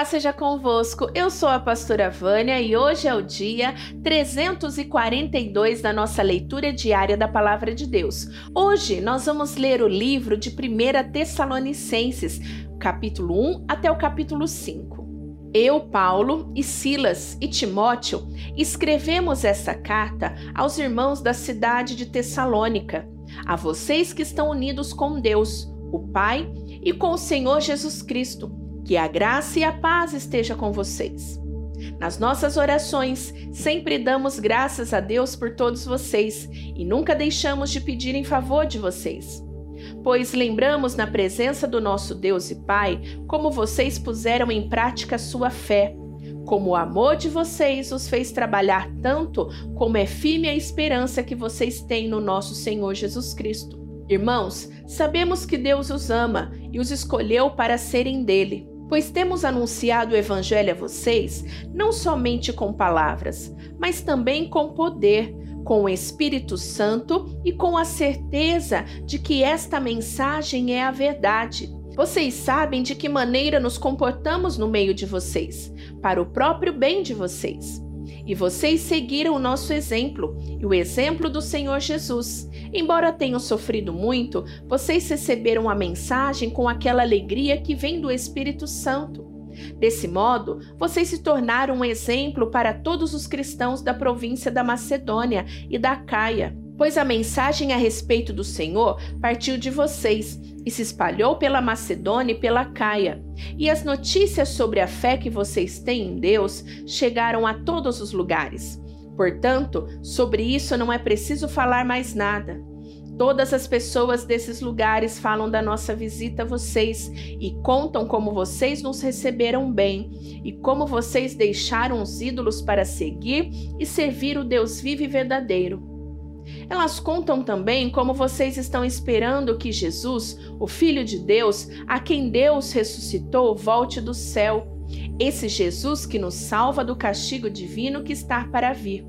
Paz seja convosco. Eu sou a pastora Vânia e hoje é o dia 342 da nossa leitura diária da palavra de Deus. Hoje nós vamos ler o livro de 1 Tessalonicenses, capítulo 1 até o capítulo 5. Eu, Paulo e Silas e Timóteo escrevemos essa carta aos irmãos da cidade de Tessalônica, a vocês que estão unidos com Deus, o Pai, e com o Senhor Jesus Cristo que a graça e a paz esteja com vocês. Nas nossas orações, sempre damos graças a Deus por todos vocês e nunca deixamos de pedir em favor de vocês. Pois lembramos na presença do nosso Deus e Pai como vocês puseram em prática sua fé, como o amor de vocês os fez trabalhar tanto como é firme a esperança que vocês têm no nosso Senhor Jesus Cristo. Irmãos, sabemos que Deus os ama e os escolheu para serem dele pois temos anunciado o Evangelho a vocês não somente com palavras, mas também com poder, com o Espírito Santo e com a certeza de que esta mensagem é a verdade. Vocês sabem de que maneira nos comportamos no meio de vocês, para o próprio bem de vocês. E vocês seguiram o nosso exemplo e o exemplo do Senhor Jesus. Embora tenham sofrido muito, vocês receberam a mensagem com aquela alegria que vem do Espírito Santo. Desse modo, vocês se tornaram um exemplo para todos os cristãos da província da Macedônia e da Caia, pois a mensagem a respeito do Senhor partiu de vocês e se espalhou pela Macedônia e pela Caia. E as notícias sobre a fé que vocês têm em Deus chegaram a todos os lugares. Portanto, sobre isso não é preciso falar mais nada. Todas as pessoas desses lugares falam da nossa visita a vocês e contam como vocês nos receberam bem e como vocês deixaram os ídolos para seguir e servir o Deus vivo e verdadeiro. Elas contam também como vocês estão esperando que Jesus, o Filho de Deus, a quem Deus ressuscitou, volte do céu. Esse Jesus que nos salva do castigo divino que está para vir.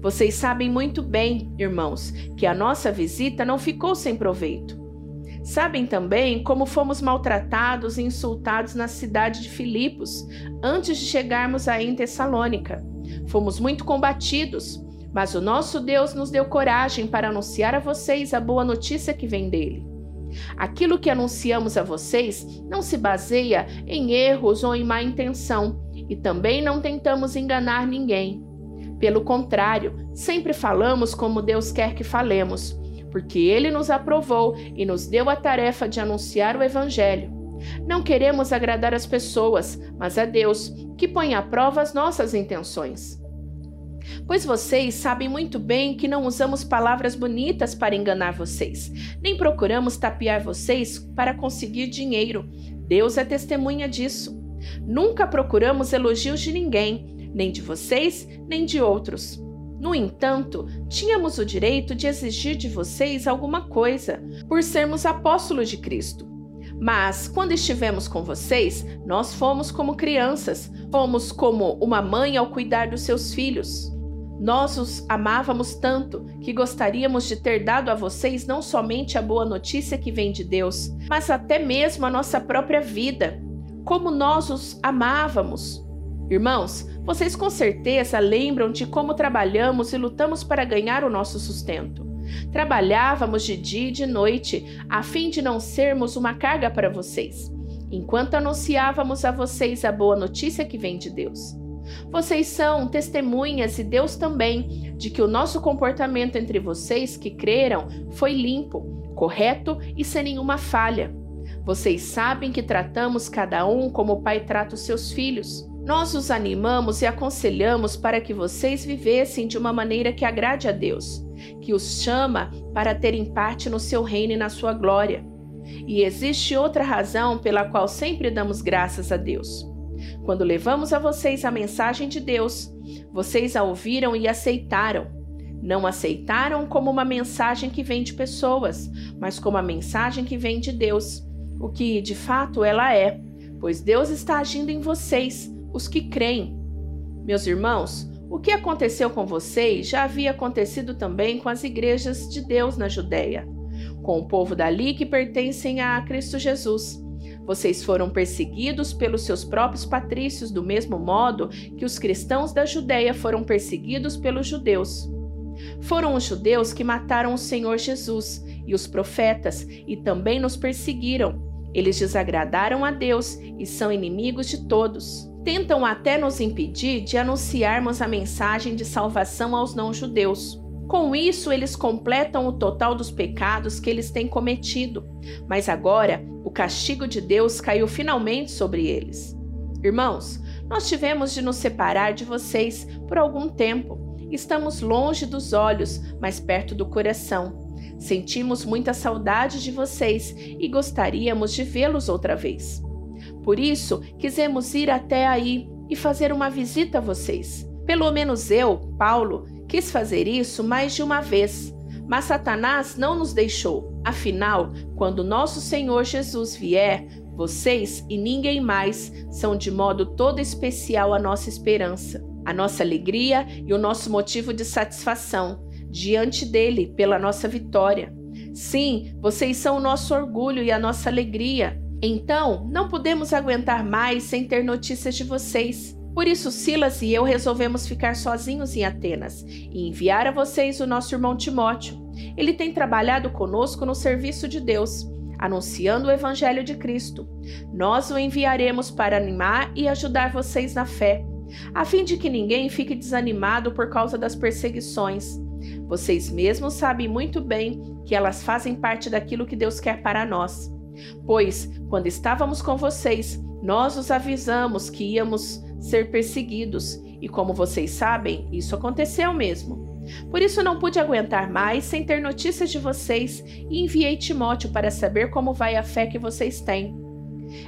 Vocês sabem muito bem, irmãos, que a nossa visita não ficou sem proveito. Sabem também como fomos maltratados e insultados na cidade de Filipos antes de chegarmos aí em Tessalônica. Fomos muito combatidos, mas o nosso Deus nos deu coragem para anunciar a vocês a boa notícia que vem dele. Aquilo que anunciamos a vocês não se baseia em erros ou em má intenção, e também não tentamos enganar ninguém. Pelo contrário, sempre falamos como Deus quer que falemos, porque Ele nos aprovou e nos deu a tarefa de anunciar o Evangelho. Não queremos agradar as pessoas, mas a Deus, que põe à prova as nossas intenções. Pois vocês sabem muito bem que não usamos palavras bonitas para enganar vocês, nem procuramos tapear vocês para conseguir dinheiro. Deus é testemunha disso. Nunca procuramos elogios de ninguém, nem de vocês, nem de outros. No entanto, tínhamos o direito de exigir de vocês alguma coisa, por sermos apóstolos de Cristo. Mas, quando estivemos com vocês, nós fomos como crianças, fomos como uma mãe ao cuidar dos seus filhos. Nós os amávamos tanto que gostaríamos de ter dado a vocês não somente a boa notícia que vem de Deus, mas até mesmo a nossa própria vida. Como nós os amávamos! Irmãos, vocês com certeza lembram de como trabalhamos e lutamos para ganhar o nosso sustento. Trabalhávamos de dia e de noite, a fim de não sermos uma carga para vocês, enquanto anunciávamos a vocês a boa notícia que vem de Deus. Vocês são testemunhas e Deus também de que o nosso comportamento entre vocês que creram foi limpo, correto e sem nenhuma falha. Vocês sabem que tratamos cada um como o pai trata os seus filhos. Nós os animamos e aconselhamos para que vocês vivessem de uma maneira que agrade a Deus, que os chama para terem parte no seu reino e na sua glória. E existe outra razão pela qual sempre damos graças a Deus. Quando levamos a vocês a mensagem de Deus, vocês a ouviram e aceitaram. Não aceitaram como uma mensagem que vem de pessoas, mas como a mensagem que vem de Deus, o que de fato ela é, pois Deus está agindo em vocês os que creem. Meus irmãos, o que aconteceu com vocês já havia acontecido também com as igrejas de Deus na Judéia, com o povo dali que pertencem a Cristo Jesus. Vocês foram perseguidos pelos seus próprios patrícios, do mesmo modo que os cristãos da Judéia foram perseguidos pelos judeus. Foram os judeus que mataram o Senhor Jesus e os profetas e também nos perseguiram. Eles desagradaram a Deus e são inimigos de todos. Tentam até nos impedir de anunciarmos a mensagem de salvação aos não-judeus. Com isso, eles completam o total dos pecados que eles têm cometido. Mas agora, o castigo de Deus caiu finalmente sobre eles. Irmãos, nós tivemos de nos separar de vocês por algum tempo. Estamos longe dos olhos, mas perto do coração. Sentimos muita saudade de vocês e gostaríamos de vê-los outra vez. Por isso, quisemos ir até aí e fazer uma visita a vocês. Pelo menos eu, Paulo, Quis fazer isso mais de uma vez, mas Satanás não nos deixou. Afinal, quando nosso Senhor Jesus vier, vocês e ninguém mais são de modo todo especial a nossa esperança, a nossa alegria e o nosso motivo de satisfação diante dele pela nossa vitória. Sim, vocês são o nosso orgulho e a nossa alegria. Então, não podemos aguentar mais sem ter notícias de vocês. Por isso, Silas e eu resolvemos ficar sozinhos em Atenas e enviar a vocês o nosso irmão Timóteo. Ele tem trabalhado conosco no serviço de Deus, anunciando o Evangelho de Cristo. Nós o enviaremos para animar e ajudar vocês na fé, a fim de que ninguém fique desanimado por causa das perseguições. Vocês mesmos sabem muito bem que elas fazem parte daquilo que Deus quer para nós. Pois, quando estávamos com vocês, nós os avisamos que íamos ser perseguidos, e como vocês sabem, isso aconteceu mesmo. Por isso não pude aguentar mais sem ter notícias de vocês e enviei Timóteo para saber como vai a fé que vocês têm.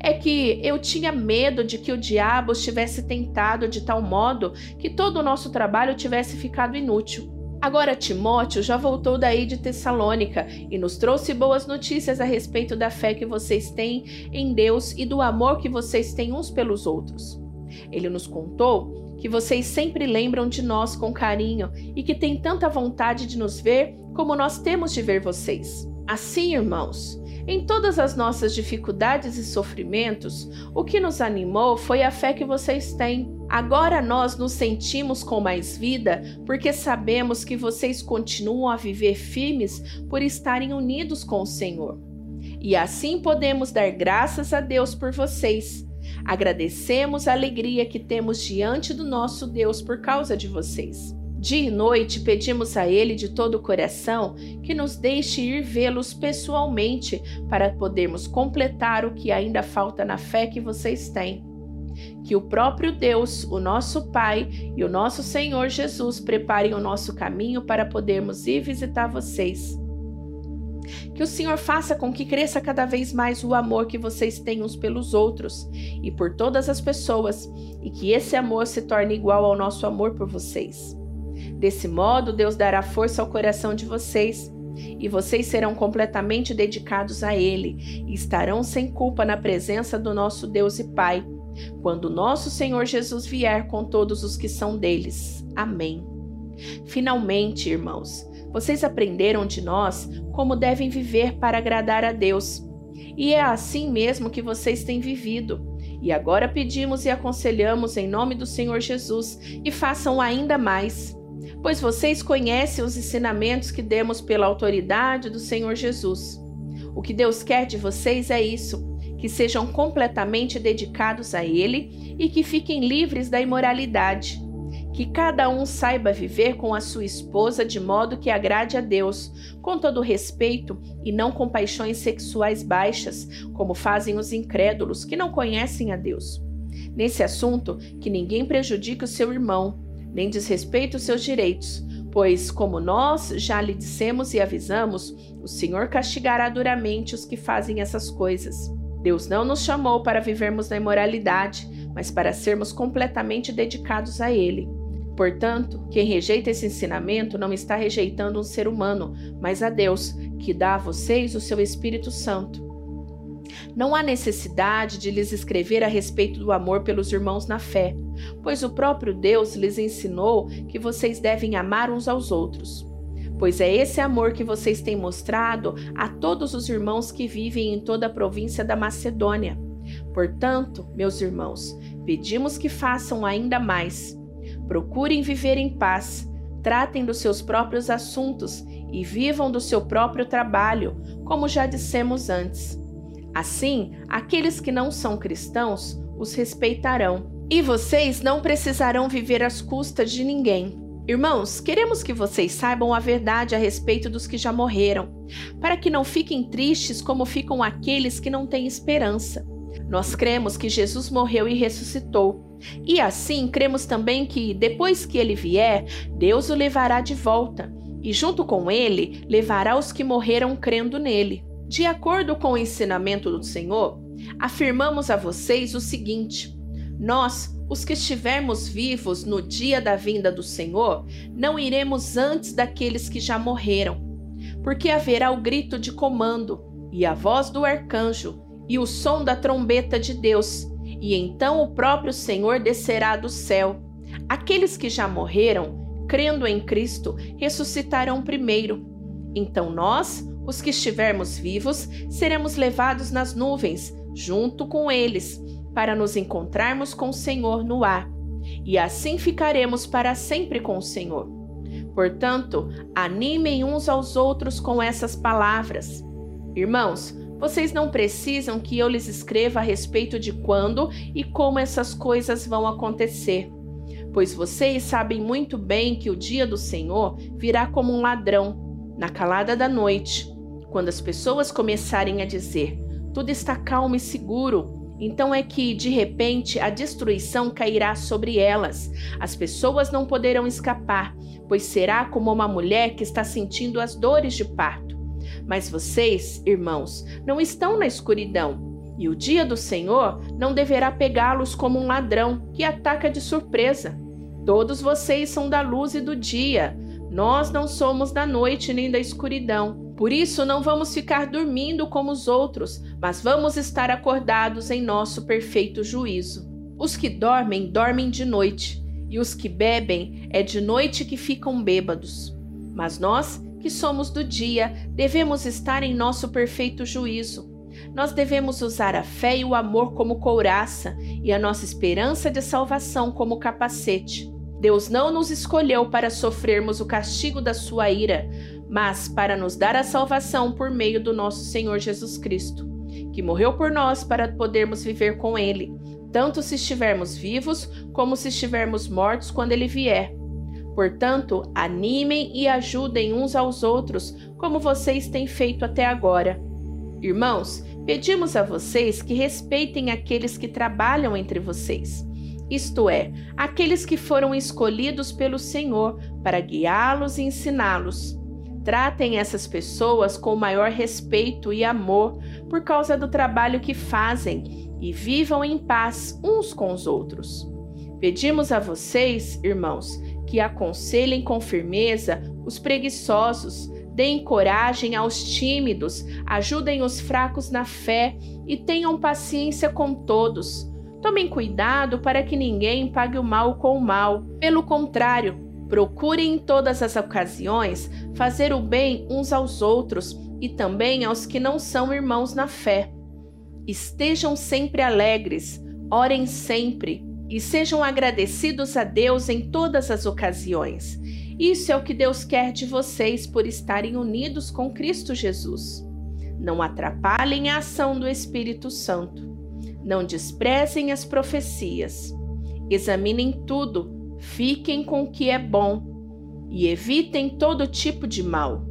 É que eu tinha medo de que o diabo estivesse tentado de tal modo que todo o nosso trabalho tivesse ficado inútil. Agora Timóteo já voltou daí de Tessalônica e nos trouxe boas notícias a respeito da fé que vocês têm em Deus e do amor que vocês têm uns pelos outros. Ele nos contou que vocês sempre lembram de nós com carinho e que têm tanta vontade de nos ver como nós temos de ver vocês. Assim, irmãos, em todas as nossas dificuldades e sofrimentos, o que nos animou foi a fé que vocês têm. Agora nós nos sentimos com mais vida porque sabemos que vocês continuam a viver firmes por estarem unidos com o Senhor. E assim podemos dar graças a Deus por vocês Agradecemos a alegria que temos diante do nosso Deus por causa de vocês. Dia e noite pedimos a Ele de todo o coração que nos deixe ir vê-los pessoalmente para podermos completar o que ainda falta na fé que vocês têm. Que o próprio Deus, o nosso Pai e o nosso Senhor Jesus preparem o nosso caminho para podermos ir visitar vocês que o Senhor faça com que cresça cada vez mais o amor que vocês têm uns pelos outros e por todas as pessoas, e que esse amor se torne igual ao nosso amor por vocês. Desse modo, Deus dará força ao coração de vocês e vocês serão completamente dedicados a Ele e estarão sem culpa na presença do nosso Deus e Pai, quando nosso Senhor Jesus vier com todos os que são deles. Amém. Finalmente, irmãos, vocês aprenderam de nós como devem viver para agradar a Deus. E é assim mesmo que vocês têm vivido. E agora pedimos e aconselhamos em nome do Senhor Jesus e façam ainda mais. Pois vocês conhecem os ensinamentos que demos pela autoridade do Senhor Jesus. O que Deus quer de vocês é isso: que sejam completamente dedicados a Ele e que fiquem livres da imoralidade que cada um saiba viver com a sua esposa de modo que agrade a Deus, com todo respeito e não com paixões sexuais baixas, como fazem os incrédulos que não conhecem a Deus. Nesse assunto, que ninguém prejudique o seu irmão, nem desrespeite os seus direitos, pois, como nós já lhe dissemos e avisamos, o Senhor castigará duramente os que fazem essas coisas. Deus não nos chamou para vivermos na imoralidade, mas para sermos completamente dedicados a Ele. Portanto, quem rejeita esse ensinamento não está rejeitando um ser humano, mas a Deus, que dá a vocês o seu Espírito Santo. Não há necessidade de lhes escrever a respeito do amor pelos irmãos na fé, pois o próprio Deus lhes ensinou que vocês devem amar uns aos outros. Pois é esse amor que vocês têm mostrado a todos os irmãos que vivem em toda a província da Macedônia. Portanto, meus irmãos, pedimos que façam ainda mais. Procurem viver em paz, tratem dos seus próprios assuntos e vivam do seu próprio trabalho, como já dissemos antes. Assim, aqueles que não são cristãos os respeitarão. E vocês não precisarão viver às custas de ninguém. Irmãos, queremos que vocês saibam a verdade a respeito dos que já morreram, para que não fiquem tristes como ficam aqueles que não têm esperança. Nós cremos que Jesus morreu e ressuscitou. E assim cremos também que, depois que ele vier, Deus o levará de volta, e junto com ele levará os que morreram crendo nele. De acordo com o ensinamento do Senhor, afirmamos a vocês o seguinte: nós, os que estivermos vivos no dia da vinda do Senhor, não iremos antes daqueles que já morreram, porque haverá o grito de comando, e a voz do arcanjo, e o som da trombeta de Deus, e então o próprio Senhor descerá do céu. Aqueles que já morreram, crendo em Cristo, ressuscitarão primeiro. Então nós, os que estivermos vivos, seremos levados nas nuvens, junto com eles para nos encontrarmos com o Senhor no ar, e assim ficaremos para sempre com o Senhor. Portanto, animem uns aos outros com essas palavras. Irmãos, vocês não precisam que eu lhes escreva a respeito de quando e como essas coisas vão acontecer, pois vocês sabem muito bem que o dia do Senhor virá como um ladrão, na calada da noite, quando as pessoas começarem a dizer: tudo está calmo e seguro, então é que, de repente, a destruição cairá sobre elas. As pessoas não poderão escapar, pois será como uma mulher que está sentindo as dores de parto. Mas vocês, irmãos, não estão na escuridão, e o dia do Senhor não deverá pegá-los como um ladrão que ataca de surpresa. Todos vocês são da luz e do dia. Nós não somos da noite nem da escuridão. Por isso, não vamos ficar dormindo como os outros, mas vamos estar acordados em nosso perfeito juízo. Os que dormem, dormem de noite, e os que bebem, é de noite que ficam bêbados. Mas nós, que somos do dia, devemos estar em nosso perfeito juízo. Nós devemos usar a fé e o amor como couraça e a nossa esperança de salvação como capacete. Deus não nos escolheu para sofrermos o castigo da sua ira, mas para nos dar a salvação por meio do nosso Senhor Jesus Cristo, que morreu por nós para podermos viver com Ele, tanto se estivermos vivos como se estivermos mortos quando Ele vier. Portanto, animem e ajudem uns aos outros, como vocês têm feito até agora. Irmãos, pedimos a vocês que respeitem aqueles que trabalham entre vocês, isto é, aqueles que foram escolhidos pelo Senhor para guiá-los e ensiná-los. Tratem essas pessoas com maior respeito e amor por causa do trabalho que fazem e vivam em paz uns com os outros. Pedimos a vocês, irmãos, que aconselhem com firmeza os preguiçosos, deem coragem aos tímidos, ajudem os fracos na fé e tenham paciência com todos. Tomem cuidado para que ninguém pague o mal com o mal. Pelo contrário, Procurem em todas as ocasiões fazer o bem uns aos outros e também aos que não são irmãos na fé. Estejam sempre alegres, orem sempre e sejam agradecidos a Deus em todas as ocasiões. Isso é o que Deus quer de vocês por estarem unidos com Cristo Jesus. Não atrapalhem a ação do Espírito Santo. Não desprezem as profecias. Examinem tudo Fiquem com o que é bom e evitem todo tipo de mal.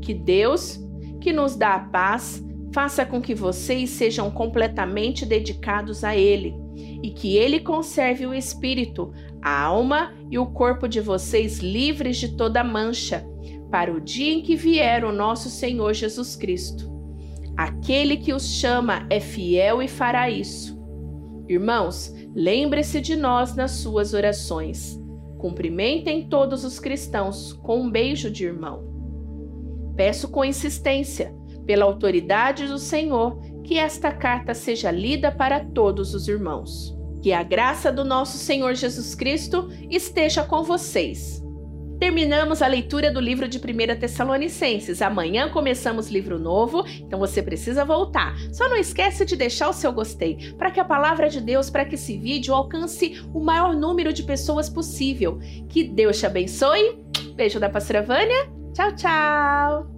Que Deus, que nos dá a paz, faça com que vocês sejam completamente dedicados a Ele e que Ele conserve o espírito, a alma e o corpo de vocês livres de toda mancha, para o dia em que vier o nosso Senhor Jesus Cristo. Aquele que os chama é fiel e fará isso. Irmãos, Lembre-se de nós nas suas orações. Cumprimentem todos os cristãos com um beijo de irmão. Peço com insistência, pela autoridade do Senhor, que esta carta seja lida para todos os irmãos. Que a graça do nosso Senhor Jesus Cristo esteja com vocês. Terminamos a leitura do livro de 1 Tessalonicenses. Amanhã começamos livro novo, então você precisa voltar. Só não esquece de deixar o seu gostei, para que a palavra de Deus, para que esse vídeo alcance o maior número de pessoas possível. Que Deus te abençoe. Beijo da pastora Vânia. Tchau, tchau.